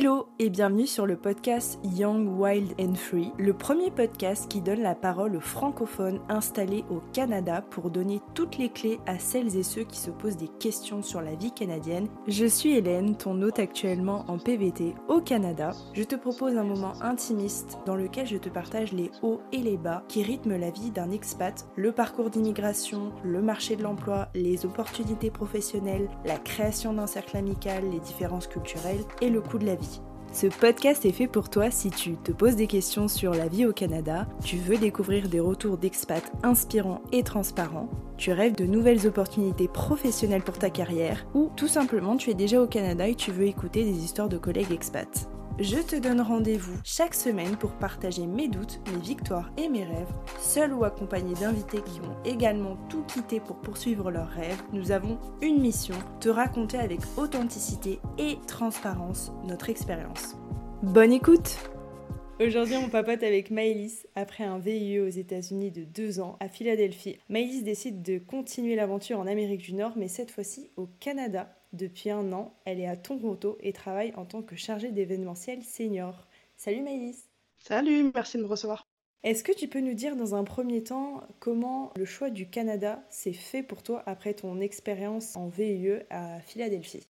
Hello et bienvenue sur le podcast Young, Wild and Free, le premier podcast qui donne la parole aux francophones installés au Canada pour donner toutes les clés à celles et ceux qui se posent des questions sur la vie canadienne. Je suis Hélène, ton hôte actuellement en PVT au Canada. Je te propose un moment intimiste dans lequel je te partage les hauts et les bas qui rythment la vie d'un expat, le parcours d'immigration, le marché de l'emploi, les opportunités professionnelles, la création d'un cercle amical, les différences culturelles et le coût de la vie. Ce podcast est fait pour toi si tu te poses des questions sur la vie au Canada, tu veux découvrir des retours d'expats inspirants et transparents, tu rêves de nouvelles opportunités professionnelles pour ta carrière, ou tout simplement tu es déjà au Canada et tu veux écouter des histoires de collègues expats. Je te donne rendez-vous chaque semaine pour partager mes doutes, mes victoires et mes rêves. Seul ou accompagné d'invités qui ont également tout quitté pour poursuivre leurs rêves, nous avons une mission, te raconter avec authenticité et transparence notre expérience. Bonne écoute Aujourd'hui, on papote avec Maëlys après un VIE aux États-Unis de deux ans à Philadelphie. Maëlys décide de continuer l'aventure en Amérique du Nord, mais cette fois-ci au Canada depuis un an, elle est à Toronto et travaille en tant que chargée d'événementiel senior. Salut Maïlis Salut, merci de me recevoir. Est-ce que tu peux nous dire dans un premier temps comment le choix du Canada s'est fait pour toi après ton expérience en VIE à Philadelphie?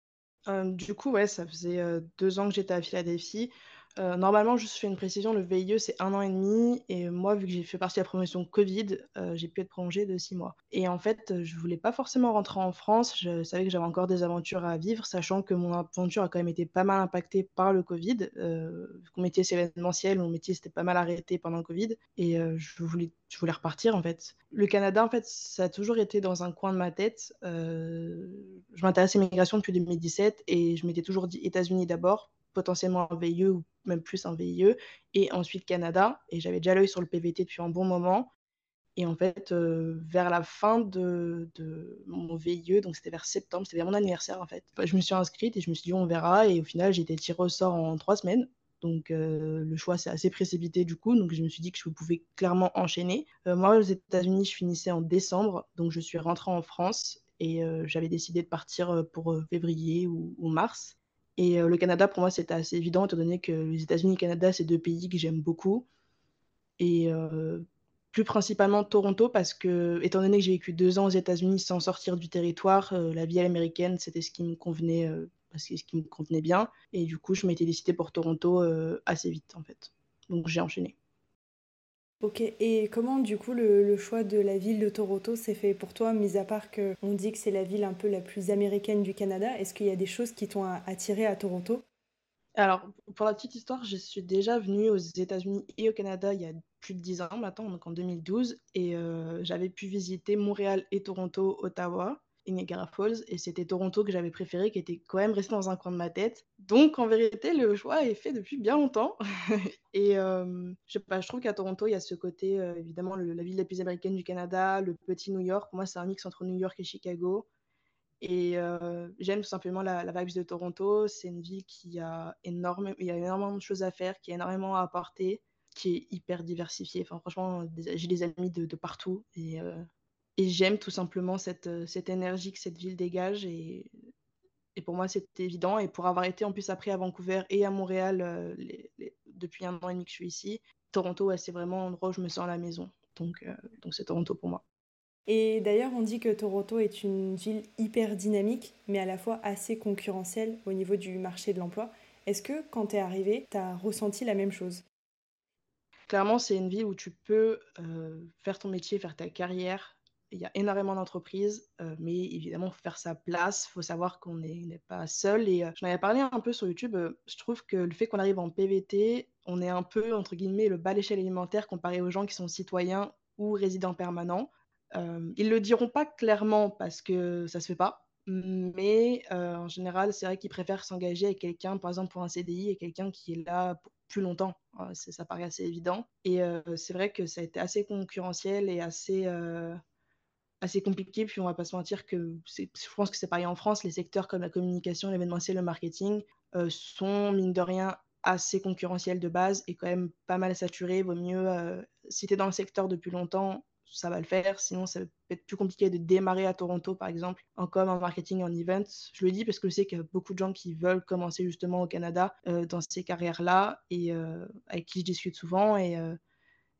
Euh, Du coup, ouais, ça faisait euh, deux ans que j'étais à Philadelphie. Euh, normalement, juste fais une précision, le VIE c'est un an et demi et moi, vu que j'ai fait partie de la promotion Covid, euh, j'ai pu être prolongée de six mois. Et en fait, je voulais pas forcément rentrer en France. Je savais que j'avais encore des aventures à vivre, sachant que mon aventure a quand même été pas mal impactée par le Covid. Euh, mon métier c'est événementiel, mon métier c'était pas mal arrêté pendant le Covid et euh, je voulais je voulais repartir en fait. Le Canada, en fait, ça a toujours été dans un coin de ma tête. je m'intéressais à l'immigration depuis 2017 et je m'étais toujours dit États-Unis d'abord potentiellement un VIE ou même plus un VIE, et ensuite Canada. Et j'avais déjà l'œil sur le PVT depuis un bon moment. Et en fait, euh, vers la fin de, de, mon VIE, donc c'était vers septembre, c'était vers mon anniversaire en fait, je me suis inscrite et je me suis dit on verra. Et au final, j'ai été tirée au sort en trois semaines. Donc euh, le choix s'est assez précipité du coup, donc je me suis dit que je pouvais clairement enchaîner. Euh, moi aux États-Unis, je finissais en décembre, donc je suis rentrée en France et j'avais décidé de partir pour février ou mars. Et euh, le Canada, pour moi, c'était assez évident, étant donné que les États-Unis et le Canada, c'est deux pays que j'aime beaucoup. Et euh, plus principalement Toronto, parce que, étant donné que j'ai vécu deux ans aux États-Unis sans sortir du territoire, euh, la vie américaine, c'était ce qui me convenait, parce que ce qui me convenait bien. Et du coup, je m'étais décidée pour Toronto assez vite, en fait. Donc, j'ai enchaîné. Ok, et comment du coup le, choix de la ville de Toronto s'est fait pour toi, mis à part qu'on dit que c'est la ville un peu la plus américaine du Canada, est-ce qu'il y a des choses qui t'ont attiré à Toronto? Alors, pour la petite histoire, je suis déjà venue aux États-Unis et au Canada il y a plus de 10 ans maintenant, donc en 2012, et euh, j'avais pu visiter Montréal et Toronto, Ottawa et Niagara Falls, et c'était Toronto que j'avais préféré, qui était quand même resté dans un coin de ma tête. Donc en vérité, le choix est fait depuis bien longtemps. et euh, je sais pas, je trouve qu'à Toronto, il y a ce côté, euh, évidemment, la ville la plus américaine du Canada, le petit New York. Pour moi, c'est un mix entre New York et Chicago. Et euh, j'aime tout simplement la, la de Toronto. C'est une ville qui a, énorme, il y a énormément de choses à faire, qui a énormément à apporter, qui est hyper diversifiée. Enfin, franchement, j'ai des amis de, partout. Et j'aime tout simplement cette, euh, cette énergie que cette ville dégage. Et, et pour moi, c'est évident. Et pour avoir été en plus après à Vancouver et à Montréal euh, depuis un an et demi que je suis ici, Toronto, c'est vraiment un endroit où je me sens à la maison. Donc, euh, donc c'est Toronto pour moi. Et d'ailleurs, on dit que Toronto est une ville hyper dynamique, mais à la fois assez concurrentielle au niveau du marché de l'emploi. Est-ce que quand tu es arrivé, tu as ressenti la même chose? Clairement, c'est une ville où tu peux faire ton métier, faire ta carrière, il y a énormément d'entreprises, euh, mais évidemment, il faut faire sa place, il faut savoir qu'on n'est pas seul. Et euh, j'en avais parlé un peu sur YouTube, euh, je trouve que le fait qu'on arrive en PVT, on est un peu, entre guillemets, le bas d'échelle alimentaire comparé aux gens qui sont citoyens ou résidents permanents. ils le diront pas clairement parce que ça se fait pas, mais en général, c'est vrai qu'ils préfèrent s'engager avec quelqu'un, par exemple pour un CDI, et quelqu'un qui est là plus longtemps. ça paraît assez évident. Et c'est vrai que ça a été assez concurrentiel et assez assez compliqué. Puis on va pas se mentir que je pense que c'est pareil en France, les secteurs comme la communication, l'événementiel, le marketing euh, sont mine de rien assez concurrentiels de base et quand même pas mal saturés. Vaut mieux, euh, si tu es dans le secteur depuis longtemps, ça va le faire. Sinon, ça peut être plus compliqué de démarrer à Toronto, par exemple, en com, en marketing, en event. Je le dis parce que je sais qu'il y a beaucoup de gens qui veulent commencer justement au Canada euh, dans ces carrières-là et avec qui je discute souvent. Et,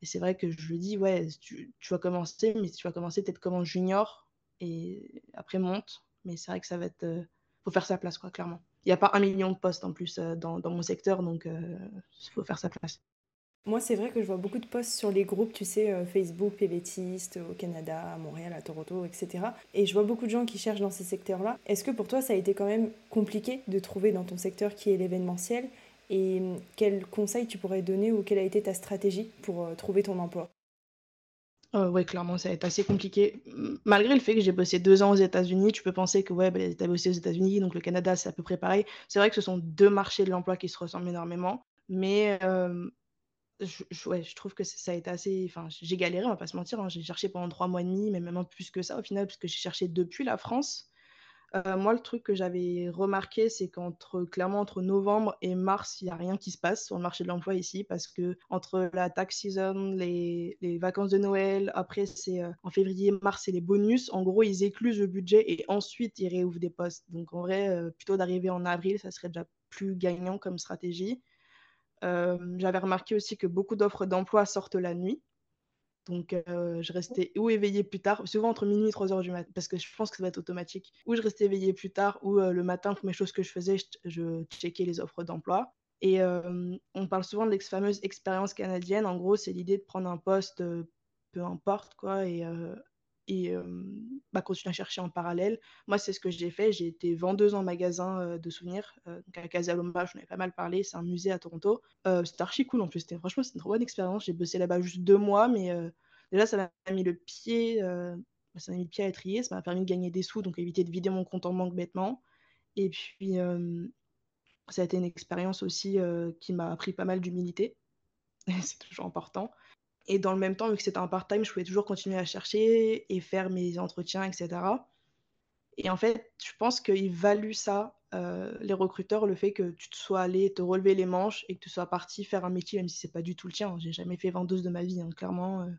et c'est vrai que je le dis, ouais, tu, vas commencer, mais tu vas commencer peut-être comme un junior et après monte. Mais c'est vrai que ça va être. faut faire sa place, quoi, clairement. Il n'y a pas un million de postes en plus dans, dans, mon secteur, donc il faut faire sa place. Moi, c'est vrai que je vois beaucoup de posts sur les groupes, tu sais, euh, Facebook, PVTiste, au Canada, à Montréal, à Toronto, etc. Et je vois beaucoup de gens qui cherchent dans ces secteurs-là. Est-ce que pour toi, ça a été quand même compliqué de trouver dans ton secteur qui est l'événementiel? Et hum, quel conseil tu pourrais donner ou quelle a été ta stratégie pour euh, trouver ton emploi? Euh, ouais, clairement, ça a été assez compliqué. Malgré le fait que j'ai bossé deux ans aux États-Unis, tu peux penser que ouais, bah, tu as bossé aux États-Unis, donc le Canada, c'est à peu près pareil. C'est vrai que ce sont deux marchés de l'emploi qui se ressemblent énormément. Mais je, je, trouve que ça a été assez. Enfin, j'ai galéré, on va pas se mentir. Hein. J'ai cherché pendant trois mois et demi, mais même plus que ça au final, puisque j'ai cherché depuis la France. Euh, moi, le truc que j'avais remarqué, c'est qu'entre clairement entre novembre et mars, il n'y a rien qui se passe sur le marché de l'emploi ici, parce que entre la tax season, les, vacances de Noël, après c'est euh, en février, mars, c'est les bonus. En gros, ils éclusent le budget et ensuite ils réouvrent des postes. Donc en vrai, euh, plutôt d'arriver en avril, ça serait déjà plus gagnant comme stratégie. J'avais remarqué aussi que beaucoup d'offres d'emploi sortent la nuit. Donc, euh, je restais ou éveillée plus tard, souvent entre minuit et 3 heures du matin, parce que je pense que ça va être automatique. Ou je restais éveillée plus tard, ou euh, le matin, pour mes choses que je faisais, je, je checkais les offres d'emploi. Et on parle souvent de la fameuse expérience canadienne. En gros, c'est l'idée de prendre un poste, peu importe quoi, et, et bah, continuer à chercher en parallèle. Moi, c'est ce que j'ai fait. J'ai été vendeuse en magasin de souvenirs. donc à Casaloma, j'en ai pas mal parlé. C'est un musée à Toronto. c'était archi cool en plus. Franchement, c'était une trop bonne expérience. J'ai bossé là-bas juste deux mois, mais déjà, ça m'a mis le pied. Bah, ça m'a mis le pied à étrier. Ça m'a permis de gagner des sous, donc éviter de vider mon compte en banque bêtement. Et puis, ça a été une expérience aussi qui m'a appris pas mal d'humilité. c'est toujours important. Et dans le même temps, vu que c'était un part-time, je pouvais toujours continuer à chercher et faire mes entretiens, etc. Et en fait, je pense qu'il valut ça, euh, les recruteurs, le fait que tu te sois allé te relever les manches et que tu sois parti faire un métier, même si c'est pas du tout le tien. J'ai jamais fait vendeuse de ma vie, hein, clairement. Euh.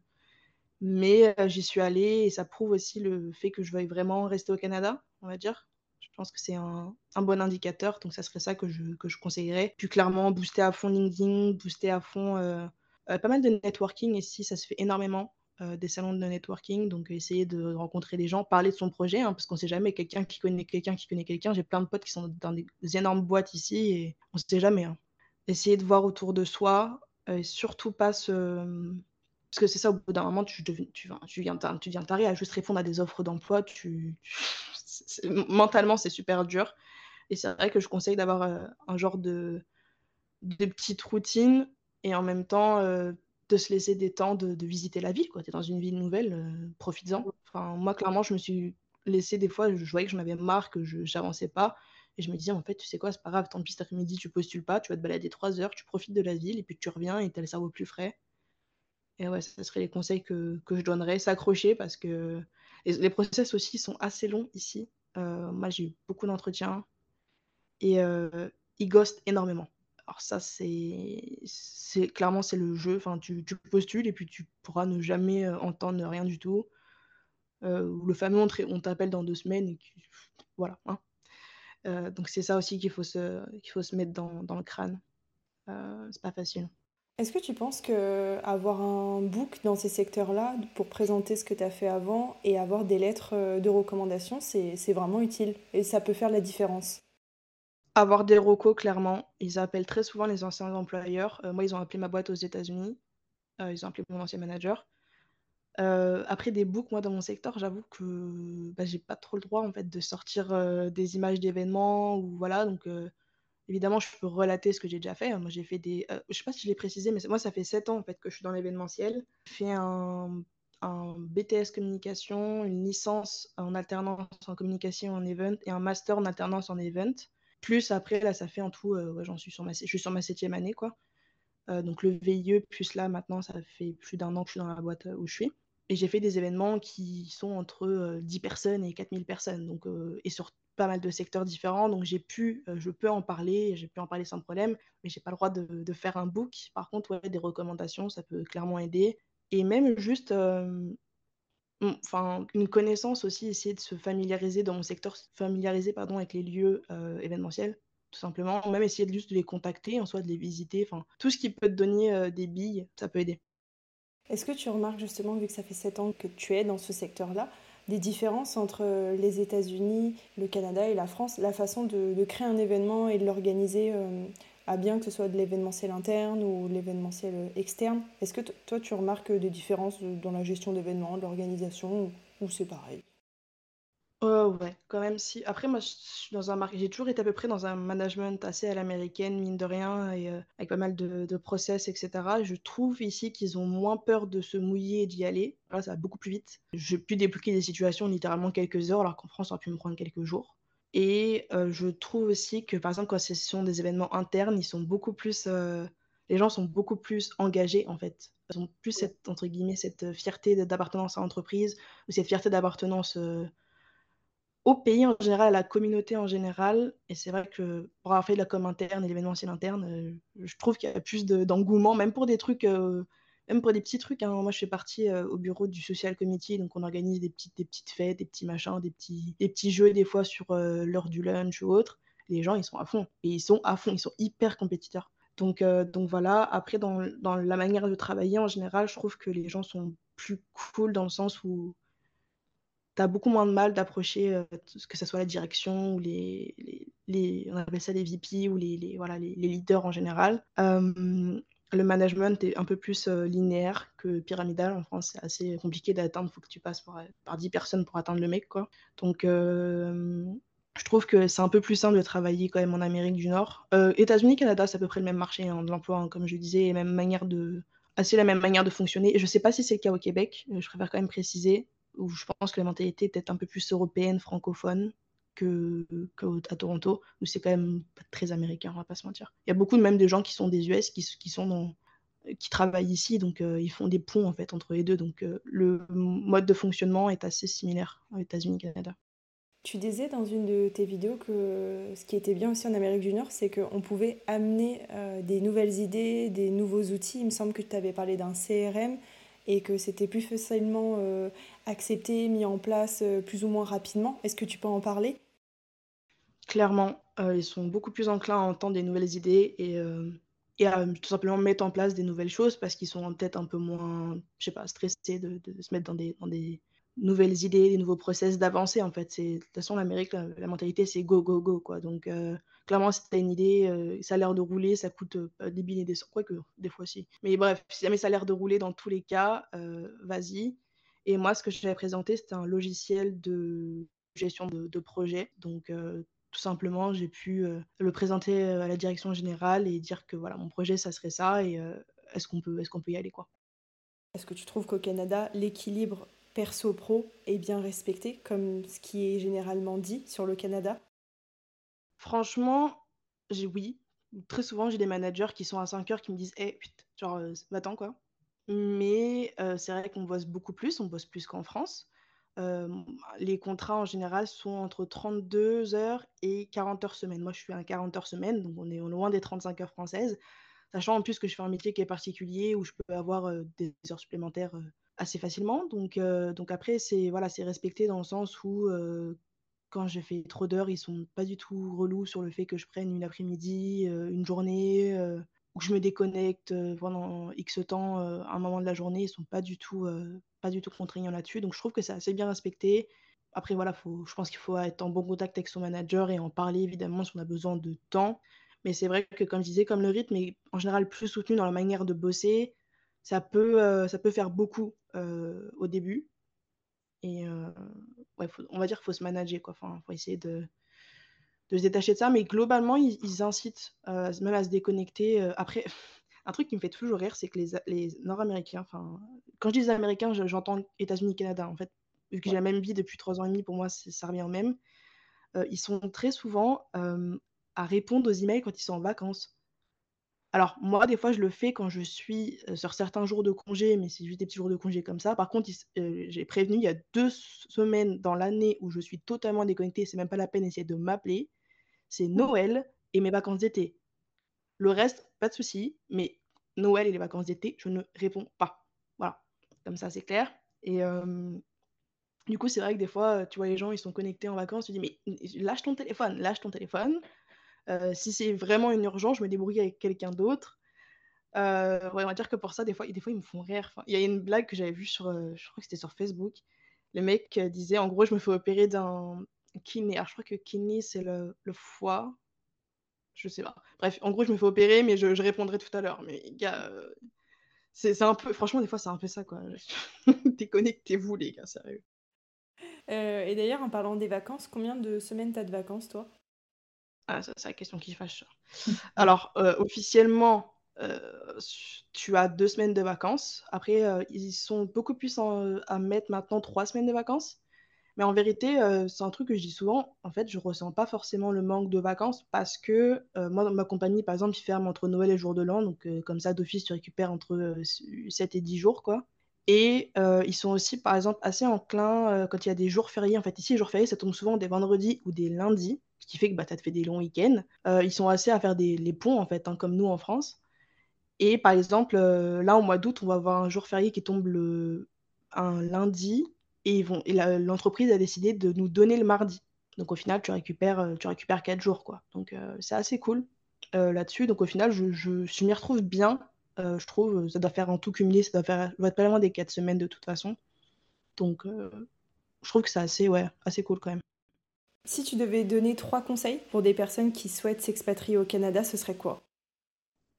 Mais euh, j'y suis allée et ça prouve aussi le fait que je veuille vraiment rester au Canada, on va dire. Je pense que c'est un, un, bon indicateur, donc ça serait ça que je, que je conseillerais. Puis clairement, booster à fond LinkedIn, booster à fond pas mal de networking ici, ça se fait énormément. Euh, des salons de networking, donc essayer de rencontrer des gens, parler de son projet, hein, parce qu'on sait jamais, quelqu'un qui connaît quelqu'un qui connaît quelqu'un. J'ai plein de potes qui sont dans des, énormes boîtes ici et on sait jamais. Hein. Essayer de voir autour de soi, euh, et surtout pas se. Parce que c'est ça, au bout d'un moment, tu, tu, viens, tu viens à juste répondre à des offres d'emploi. Tu... Mentalement, c'est super dur. Et c'est vrai que je conseille d'avoir un genre de, de petite routine et en même temps euh, de se laisser des temps de, visiter la ville. Tu es dans une ville nouvelle, euh, profites-en. Enfin, moi, clairement, je me suis laissé des fois, je, voyais que j'en avais marre, que je n'avançais pas. Et je me disais, en fait, tu sais quoi, c'est pas grave, tant pis cet après-midi, tu postules pas, tu vas te balader trois heures, tu profites de la ville, et puis tu reviens et tu as le cerveau plus frais. Et ouais, ça serait les conseils que, que je donnerais. S'accrocher parce que les, process aussi sont assez longs ici. Euh, moi, j'ai eu beaucoup d'entretiens et ils ghostent énormément. Alors ça, c'est clairement c'est le jeu. Enfin, tu, tu, postules et puis tu pourras ne jamais euh, entendre rien du tout. Euh, le fameux on t'appelle dans deux semaines et voilà. Hein. Euh, donc c'est ça aussi qu'il faut se faut se mettre dans, le crâne. c'est pas facile. Est-ce que tu penses que avoir un book dans ces secteurs-là pour présenter ce que tu as fait avant et avoir des lettres de recommandation, c'est vraiment utile et ça peut faire la différence? Avoir des recos, clairement. Ils appellent très souvent les anciens employeurs. Euh, moi, ils ont appelé ma boîte aux États-Unis. Euh, ils ont appelé mon ancien manager. Euh, après des books, moi, dans mon secteur, j'avoue que bah, j'ai pas trop le droit en fait de sortir des images d'événements ou voilà. Donc, évidemment, je peux relater ce que j'ai déjà fait. Moi, j'ai fait des. je sais pas si je l'ai précisé, mais moi, ça fait 7 ans en fait que je suis dans l'événementiel. J'ai fait un, un BTS communication, une licence en alternance en communication en event et un master en alternance en event. Plus après, là, ça fait en tout, euh, j'en suis sur ma, je suis sur ma septième année, quoi. Euh, donc le VIE, plus là, maintenant, ça fait plus d'un an que je suis dans la boîte euh, où je suis. Et j'ai fait des événements qui sont entre 10 personnes et 4000 personnes, donc, et sur pas mal de secteurs différents. Donc j'ai pu, je peux en parler, j'ai pu en parler sans problème, mais j'ai pas le droit de, faire un book. Par contre, ouais, des recommandations, ça peut clairement aider. Et même juste enfin, une connaissance aussi, essayer de se familiariser dans mon secteur, se familiariser pardon, avec les lieux euh, événementiels, tout simplement. Même essayer de juste de les contacter, en soi de les visiter. Enfin, tout ce qui peut te donner euh, des billes, ça peut aider. Est-ce que tu remarques justement, vu que ça fait 7 ans que tu es dans ce secteur-là, des différences entre euh, les États-Unis, le Canada et la France, la façon de, créer un événement et de l'organiser à bien que ce soit de l'événementiel interne ou l'événementiel externe. Est-ce que toi, tu remarques des différences dans la gestion d'événements, de l'organisation, ou, c'est pareil? Oh ouais, quand même si. Après, moi, dans un j'ai toujours été à peu près dans un management assez à l'américaine, mine de rien, et euh, avec pas mal de, process, etc. Je trouve ici qu'ils ont moins peur de se mouiller et d'y aller. Là, ça va beaucoup plus vite. J'ai pu débloquer des situations littéralement quelques heures, alors qu'en France, ça aurait pu me prendre quelques jours. Et je trouve aussi que, par exemple, quand ce sont des événements internes, ils sont beaucoup plus, les gens sont beaucoup plus engagés, en fait. Ils ont plus cette, entre guillemets, cette fierté d'appartenance à l'entreprise ou cette fierté d'appartenance au pays en général, à la communauté en général. Et c'est vrai que pour avoir fait de la com interne et l'événementiel interne, je trouve qu'il y a plus d'engouement, même pour des trucs même pour des petits trucs. Hein. Moi, je fais partie euh, au bureau du social committee, donc on organise des petites, des petites fêtes, des petits machins, des petits, des petits jeux des fois sur euh, l'heure du lunch ou autre. Les gens, ils sont à fond. Et ils sont à fond, ils sont hyper compétiteurs. Donc, euh, donc voilà, après, dans, dans, la manière de travailler, en général, je trouve que les gens sont plus cool dans le sens où tu as beaucoup moins de mal d'approcher, que ce soit la direction ou les, on appelle ça les VP ou les voilà, les, leaders en général le management est un peu plus euh, linéaire que pyramidal. En France, c'est assez compliqué d'atteindre. Il faut que tu passes par, par 10 personnes pour atteindre le mec. Quoi. Donc, euh, je trouve que c'est un peu plus simple de travailler quand même en Amérique du Nord. Euh, États-Unis, Canada, c'est à peu près le même marché hein, de l'emploi, hein, comme je disais, et même manière de, assez la même manière de fonctionner. Je ne sais pas si c'est le cas au Québec. je préfère quand même préciser. Où je pense que la mentalité est peut-être un peu plus européenne, francophone que, à Toronto, où c'est quand même pas très américain, on va pas se mentir. Il y a beaucoup même de gens qui sont des US, qui, sont qui travaillent ici, donc euh, ils font des ponts en fait entre les deux. Donc euh, le mode de fonctionnement est assez similaire aux États-Unis Canada. Tu disais dans une de tes vidéos que ce qui était bien aussi en Amérique du Nord, c'est qu'on pouvait amener euh, des nouvelles idées, des nouveaux outils. Il me semble que tu avais parlé d'un CRM et que c'était plus facilement accepté, mis en place plus ou moins rapidement. Est-ce que tu peux en parler? Clairement, euh, ils sont beaucoup plus enclins à entendre des nouvelles idées et, euh, et à tout simplement mettre en place des nouvelles choses parce qu'ils sont en tête un peu moins, je sais pas, stressés de, se mettre dans des, dans des nouvelles idées, des nouveaux process, d'avancer en fait. De toute façon, l'Amérique, la, mentalité, c'est go, go, go. Quoi. Donc, euh, clairement, si tu as une idée, ça a l'air de rouler, ça coûte des billets des quoi que des fois aussi. Mais bref, si jamais ça a l'air de rouler dans tous les cas, vas-y. Et moi, ce que j'avais présenté, c'était un logiciel de gestion de, de projet. Donc, tout simplement, j'ai pu euh, le présenter euh, à la direction générale et dire que voilà, mon projet, ça serait ça et euh, est-ce qu'on peut, est qu'on peut y aller quoi. Est-ce que tu trouves qu'au Canada, l'équilibre perso-pro est bien respecté, comme ce qui est généralement dit sur le Canada? Franchement, j'ai oui. Très souvent, j'ai des managers qui sont à 5 heures qui me disent Hé, hey, genre, va-t'en quoi. Mais c'est vrai qu'on bosse beaucoup plus, on bosse plus qu'en France les contrats en général sont entre 32 heures et 40 heures semaine. Moi, je suis à 40 heures semaine, donc on est loin des 35 heures françaises. Sachant en plus que je fais un métier qui est particulier où je peux avoir des heures supplémentaires assez facilement. Donc, donc après, c'est voilà, c'est respecté dans le sens où quand j'ai fait trop d'heures, ils sont pas du tout relous sur le fait que je prenne une après-midi, une journée, où je me déconnecte pendant X temps un moment de la journée. Ils sont pas du tout pas du tout contraignant là-dessus. Donc je trouve que c'est assez bien respecté. Après, voilà, faut, je pense qu'il faut être en bon contact avec son manager et en parler évidemment si on a besoin de temps. Mais c'est vrai que, comme je disais, comme le rythme est en général plus soutenu dans la manière de bosser, ça peut, euh, ça peut faire beaucoup euh, au début. Et euh, ouais, on va dire qu'il faut se manager, quoi. Enfin, faut essayer de, de se détacher de ça. Mais globalement, ils, ils incitent même à se déconnecter. après, un truc qui me fait toujours rire, c'est que les, les Nord-Américains, enfin, quand je dis Américains, j'entends États-Unis, Canada, en fait, vu que j'ai la même vie depuis trois ans et demi, pour moi, ça revient au même. Euh, ils sont très souvent euh, à répondre aux emails quand ils sont en vacances. Alors, moi, des fois, je le fais quand je suis euh, sur certains jours de congé, mais c'est juste des petits jours de congé comme ça. Par contre, j'ai prévenu, il y a deux semaines dans l'année où je suis totalement déconnectée, c'est même pas la peine d'essayer de m'appeler. C'est. Noël et mes vacances d'été. Le reste, pas de souci, mais Noël et les vacances d'été, je ne réponds pas. Voilà, comme ça c'est clair. Et, Du coup, c'est vrai que des fois, tu vois les gens, ils sont connectés en vacances, tu dis: «Mais lâche ton téléphone, lâche ton téléphone». Heu, si c'est vraiment une urgence, je me débrouille avec quelqu'un d'autre. Ouais, on va dire que pour ça, des fois des fois, ils me font rire. Il y a une blague que j'avais vue sur, je crois que c'était sur Facebook. Le mec, disait en gros: «Je me fais opérer d'un kiné». Alors je crois que kiné, c'est le foie, je sais pas. Bref, en gros, je me fais opérer, mais je je répondrai tout à l'heure. Mais gars, heu, c'est un peu franchement, des fois, c'est un peu ça, quoi. Déconnectez-vous les gars, sérieux. Heu et d'ailleurs, en parlant des vacances, combien de semaines tu as de vacances, toi? Ah ça, c'est la question qui fâche. Alors, heu, officiellement, tu as 2 semaines de vacances. Après, ils sont beaucoup plus en, à mettre maintenant 3 semaines de vacances. Mais en vérité, heu, c'est un truc que je dis souvent, en fait, je ressens pas forcément le manque de vacances parce que, heu, moi, ma compagnie, par exemple, ils ferment entre Noël et jour de l'an, donc heu, comme ça, d'office, tu récupères entre, heu, s 7 et 10 jours, quoi. Et ils sont aussi, par exemple, assez enclins, quand il y a des jours fériés. En fait, ici, les jours fériés, ça tombe souvent des vendredis ou des lundis, ce qui fait que, bah, ça te fait des longs week-ends. Ils sont assez à faire des les ponts, en fait, hein, comme nous en France. Et par exemple, là, au mois d'août, on va avoir un jour férié qui tombe un lundi et ils vont l'entreprise a décidé de nous donner le mardi. Donc au final, tu récupères, heu, tu récupères 4 jours, quoi. Donc heu, c'est assez cool, heu, là-dessus. Donc au final, je je m'y retrouve bien, je trouve, ça doit faire en tout cumulé, ça doit faire doit être pas loin des 4 semaines de toute façon. Donc je trouve que c'est assez, ouais, assez cool quand même. Si tu devais donner 3 conseils pour des personnes qui souhaitent s'expatrier au Canada, ce serait quoi?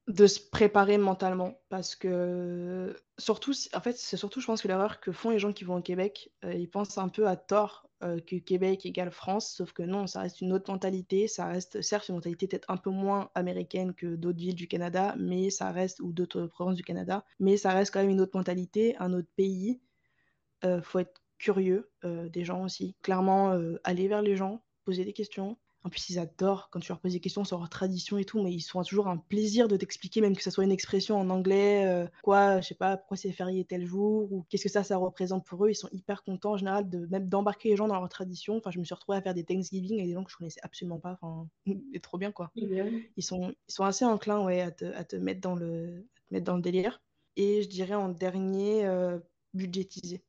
De se préparer mentalement parce que surtout en fait, c'est surtout je pense que l'erreur que font les gens qui vont au Québec, heu, ils pensent un peu à tort, heu, que Québec égale France, sauf que non, ça reste une autre mentalité, ça reste certes une mentalité peut-être un peu moins américaine que d'autres villes du Canada, mais ça reste ou d'autres provinces du Canada, mais ça reste quand même une autre mentalité, un autre pays. Heu, faut être curieux, heu, des gens aussi. Clairement, aller vers les gens, poser des questions. En plus, ils adorent quand tu leur poses des questions sur leurs traditions et tout, mais ils se font toujours un plaisir de t'expliquer, même que ça soit une expression en anglais, heu, quoi, je sais pas, pourquoi c'est férié tel jour ou qu'est-ce que ça, ça représente pour eux. Ils sont hyper contents en général de même d'embarquer les gens dans leurs traditions. Enfin, je me suis retrouvée à faire des Thanksgiving avec des gens que je connaissais absolument pas, enfin, c'est trop bien, quoi. Ils sont ils sont assez enclins, ouais, à te à te mettre dans le à te mettre dans le délire et je dirais en dernier, heu, budgétiser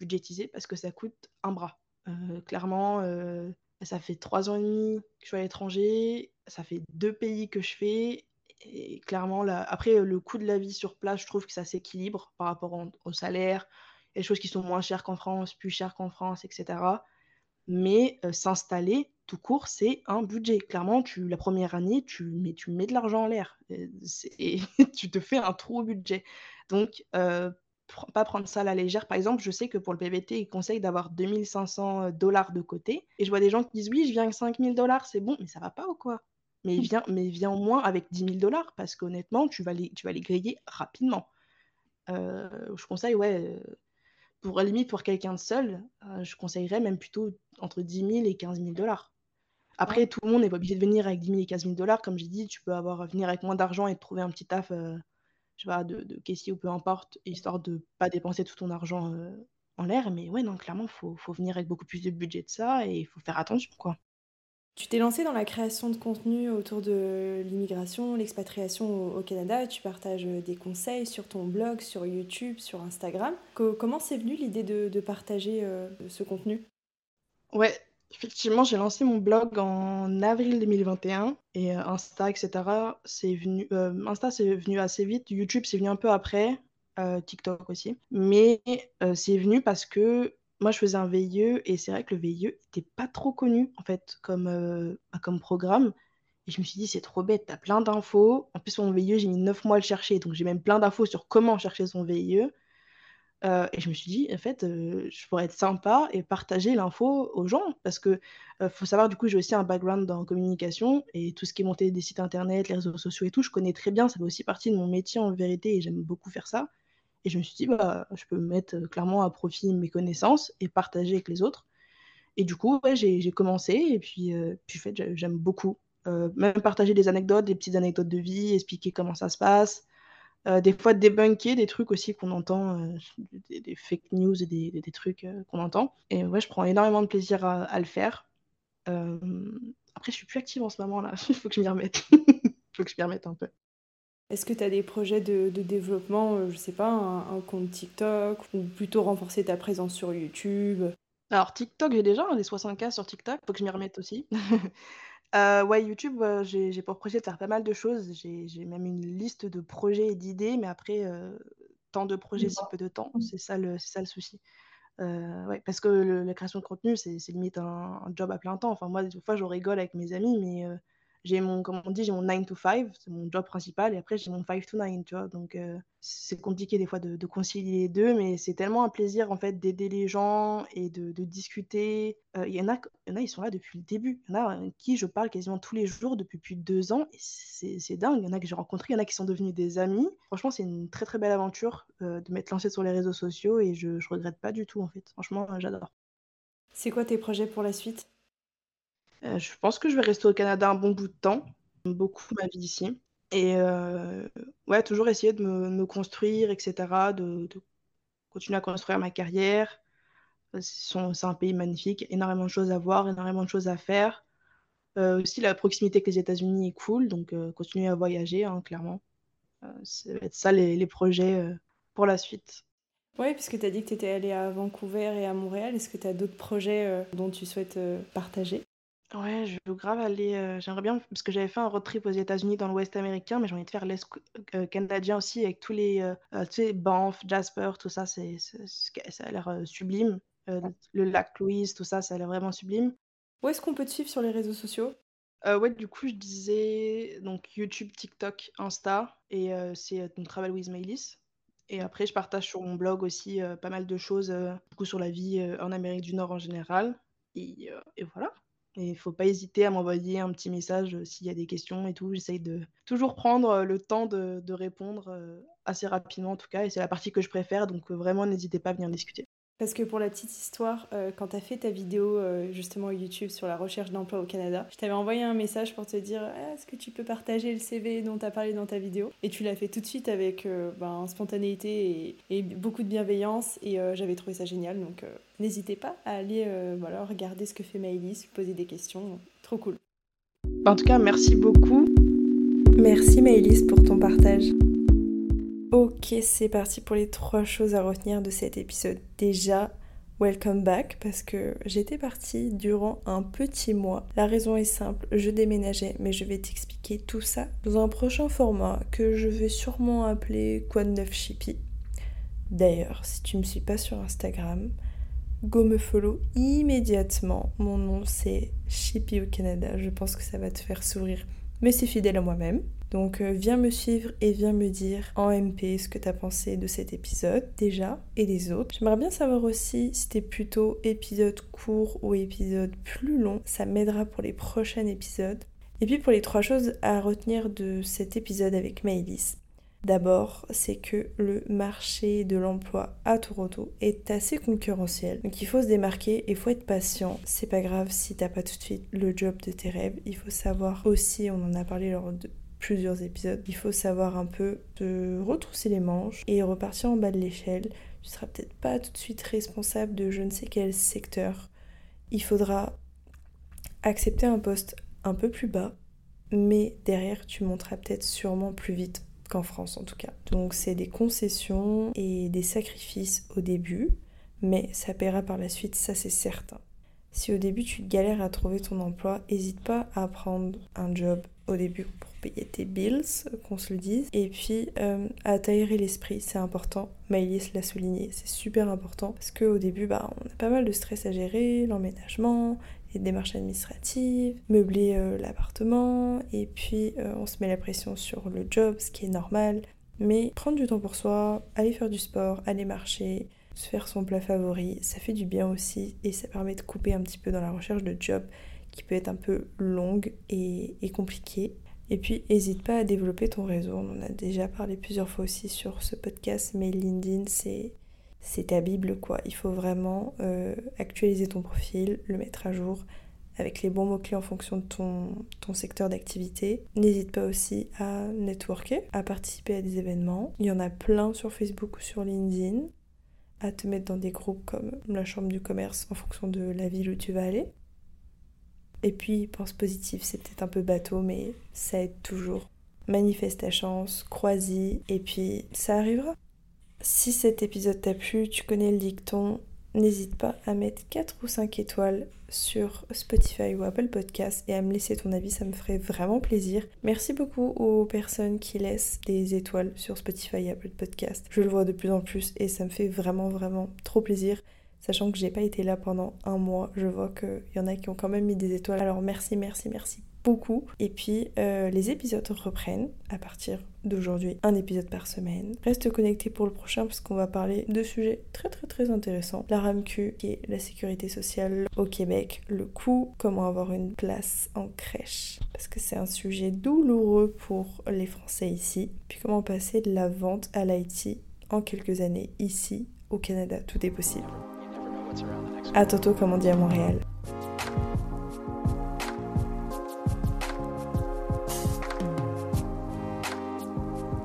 budgétiser parce que ça coûte un bras. Heu, clairement, heu, ça fait 3 ans et demi que je suis à l'étranger, ça fait 2 pays que je fais et clairement après, le coût de la vie sur place, je trouve que ça s'équilibre par rapport au salaire. Il y a des choses qui sont moins chères qu'en France, plus chères qu'en France et cetera. Mais, heu, s'installer tout court, c'est un budget. Clairement, tu la première année, tu mets tu mets de l'argent en l'air, et tu te fais un trou au budget. Donc, heu, pas prendre ça à la légère. Par exemple, je sais que pour le PVT, ils conseillent d'avoir 2 500, heu, dollars de côté et je vois des gens qui disent: «Oui, je viens avec 5 000 c'est bon», mais ça va pas ou quoi? Mais viens mais viens au moins avec 10 000 parce qu'honnêtement, tu vas les tu vas les griller rapidement. Heu, je conseille, ouais, heu, pour la limite, pour quelqu'un de seul, je conseillerais même plutôt entre 10 000 et 15 000 Après, tout le monde n'est pas obligé de venir avec 10 000 et 15 000 Comme j'ai dit, tu peux avoir venir avec moins d'argent et te trouver un petit taf, je sais pas, de de caissier ou peu importe, histoire de pas dépenser tout ton argent, heu, en l'air. Mais ouais, non, clairement, faut faut venir avec beaucoup plus de budget de ça et il faut faire attention, quoi. Tu t'es lancé dans la création de contenu autour de l'immigration, l'expatriation au, Canada. Tu partages des conseils sur ton blog, sur YouTube, sur Instagram. Co- comment c'est venu l'idée de, de partager euh, ce contenu? Ouais, effectivement, j'ai lancé mon blog en avril 2021 et heu, Insta et cetera, c'est venu, heu, Insta, c'est venu assez vite, YouTube, c'est venu un peu après, heu, TikTok aussi. Mais c'est venu parce que moi, je faisais un VIE et c'est vrai que le VIE était pas trop connu, en fait, comme, bah, comme programme et je me suis dit: «C'est trop bête, tu plein d'infos». En plus, mon VIE, j'ai mis 9 mois à le chercher, donc j'ai même plein d'infos sur comment chercher son VIE. Et je me suis dit: «En fait, je pourrais être sympa et partager l'info aux gens». Parce que, heu, faut savoir, du coup, j'ai aussi un background dans communication et tout ce qui est monter des sites internet, les réseaux sociaux et tout, je connais très bien. Ça fait aussi partie de mon métier en vérité et j'aime beaucoup faire ça et je me suis dit: «Bah, je peux mettre, clairement à profit mes connaissances et partager avec les autres» et du coup, j'ai commencé et puis, puis en fait, j'ai j'aime beaucoup, même partager des anecdotes, des petites anecdotes de vie, expliquer comment ça se passe, Heu, des fois débunker des trucs aussi qu'on entend, heu, des des fake news et des des des trucs, heu, qu'on entend et ouais, je prends énormément de plaisir à à le faire. Après je suis plus active en ce moment là, il faut que je m'y remette. Il Faut que je m'y remette un peu. Est-ce que tu as des projets de, développement, euh, je sais pas, un, compte TikTok ou plutôt renforcer ta présence sur YouTube? Alors TikTok, j'ai déjà des 60K sur TikTok, faut que je m'y remette aussi. Euh, ouais, YouTube, j'ai pour projet de faire pas mal de choses. J'ai même une liste de projets et d'idées, mais après, tant de projets, si peu de temps, c'est ça le, ça le souci. ouais, parce que la création de contenu, c'est limite un, un, job à plein temps. Enfin, moi, des fois, je rigole avec mes amis, mais j'ai mon, comme on dit, j'ai mon 9 to 5, c'est mon job principal, et après j'ai mon 5 to 9, tu vois. Donc euh, c'est compliqué des fois de, concilier les deux, mais c'est tellement un plaisir en fait d'aider les gens et de, discuter. Euh, il y, en a, y ils sont là depuis le début. Il y en a euh, qui je parle quasiment tous les jours depuis plus de deux ans, et c'est dingue. Il y en a que j'ai rencontrés, il y en a qui sont devenus des amis. Franchement, c'est une très très belle aventure de m'être lancée sur les réseaux sociaux, et je, je regrette pas du tout en fait. Franchement, j'adore. C'est quoi tes projets pour la suite? Euh, je pense que je vais rester au Canada un bon bout de temps. Beaucoup ma vie ici. Et euh, ouais, toujours essayer de me, construire, etc., de, continuer à construire ma carrière. C'est un pays magnifique, énormément de choses à voir, énormément de choses à faire. Euh, aussi, la proximité avec les États-Unis est cool, donc continuer à voyager, hein, clairement. ça va être ça les, projets pour la suite. Oui, puisque tu as dit que tu étais allé à Vancouver et à Montréal. Est-ce que tu as d'autres projets dont tu souhaites partager? Ouais, je veux grave aller. Euh, j'aimerais bien, parce que j'avais fait un road trip aux États-Unis dans l'Ouest américain, mais j'ai envie de faire l'Est euh, canadien aussi, avec tous les, euh, tu sais, Banff, Jasper, tout ça, c'est, ça a l'air sublime. le lac Louise, tout ça, ça a l'air vraiment sublime. Où est-ce qu'on peut te suivre sur les réseaux sociaux? Ouais, du coup, je disais donc YouTube, TikTok, Insta, et c'est Travel with Maylis. Et après, je partage sur mon blog aussi pas mal de choses, beaucoup sur la vie en Amérique du Nord en général. Et, et voilà. Et il faut pas hésiter à m'envoyer un petit message euh, s'il y a des questions et tout. J'essaye de toujours prendre euh, le temps de, de, répondre euh, assez rapidement en tout cas. Et c'est la partie que je préfère, donc vraiment n'hésitez pas à venir discuter. Parce que pour la petite histoire, euh, quand tu as fait ta vidéo euh, justement YouTube sur la recherche d'emploi au Canada, je t'avais envoyé un message pour te dire ah, est-ce que tu peux partager le CV dont tu as parlé dans ta vidéo? Et tu l'as fait tout de suite avec euh, ben, spontanéité et, beaucoup de bienveillance et j'avais trouvé ça génial. Donc n'hésitez pas à aller voilà, regarder ce que fait Maëlys, poser des questions. Trop cool. En tout cas, merci beaucoup. Merci Maëlys pour ton partage. Ok, c'est parti pour les trois choses à retenir de cet épisode. Déjà, welcome back parce que j'étais partie durant un petit mois. La raison est simple, je déménageais, mais je vais t'expliquer tout ça dans un prochain format que je vais sûrement appeler Quoi de neuf Chippy. D'ailleurs, si tu me suis pas sur Instagram, go me follow immédiatement. Mon nom c'est Chippy au Canada. Je pense que ça va te faire sourire, mais c'est fidèle à moi-même. Donc euh, viens me suivre et viens me dire en MP ce que tu as pensé de cet épisode déjà et des autres. J'aimerais bien savoir aussi si t'es plutôt épisode court ou épisode plus long. Ça m'aidera pour les prochains épisodes. Et puis pour les trois choses à retenir de cet épisode avec Maëlys. D'abord, c'est que le marché de l'emploi à Toronto est assez concurrentiel. Donc il faut se démarquer et il faut être patient. C'est pas grave si t'as pas tout de suite le job de tes rêves. Il faut savoir aussi, on en a parlé lors de plusieurs épisodes. Il faut savoir un peu te retrousser les manches et repartir en bas de l'échelle. Tu seras peut-être pas tout de suite responsable de je ne sais quel secteur. Il faudra accepter un poste un peu plus bas, mais derrière tu monteras peut-être sûrement plus vite qu'en France en tout cas. Donc c'est des concessions et des sacrifices au début, mais ça paiera par la suite, ça c'est certain. Si au début tu galères à trouver ton emploi, n'hésite pas à prendre un job au début pour payer tes bills, qu'on se le dise. Et puis, euh, à l'esprit, c'est important. Maëlys l'a souligné, c'est super important. Parce qu'au début, bah, on a pas mal de stress à gérer, l'emménagement, les démarches administratives, meubler euh, l'appartement, et puis euh, on se met la pression sur le job, ce qui est normal. Mais prendre du temps pour soi, aller faire du sport, aller marcher, se faire son plat favori, ça fait du bien aussi et ça permet de couper un petit peu dans la recherche de job qui peut être un peu longue et, compliquée. Et puis, n'hésite pas à développer ton réseau. On en a déjà parlé plusieurs fois aussi sur ce podcast, mais LinkedIn, c'est, ta Bible, quoi. Il faut vraiment euh, actualiser ton profil, le mettre à jour avec les bons mots-clés en fonction de ton, ton secteur d'activité. N'hésite pas aussi à networker, à participer à des événements. Il y en a plein sur Facebook ou sur LinkedIn. À te mettre dans des groupes comme la chambre du commerce en fonction de la ville où tu vas aller. Et puis, pense positif, c'est peut-être un peu bateau, mais ça aide toujours. manifeste ta chance, crois-y, et puis ça arrivera. Si cet épisode t'a plu, tu connais le dicton, n'hésite pas à mettre 4 ou 5 étoiles sur Spotify ou Apple Podcast et à me laisser ton avis, ça me ferait vraiment plaisir. Merci beaucoup aux personnes qui laissent des étoiles sur Spotify et Apple Podcast. Je le vois de plus en plus et ça me fait vraiment vraiment trop plaisir. Sachant que j'ai pas été là pendant un mois, je vois qu'il y en a qui ont quand même mis des étoiles. Alors merci, merci, merci beaucoup. Et puis euh, les épisodes reprennent à partir d'aujourd'hui, un épisode par semaine. Reste connecté pour le prochain parce qu'on va parler de sujets très très très intéressants. La RAMQ, qui est la sécurité sociale au Québec, le coût, comment avoir une place en crèche, parce que c'est un sujet douloureux pour les Français ici. Puis comment passer de la vente à l'IT en quelques années ici au Canada. Tout est possible. À tantôt, comme on dit à Montréal.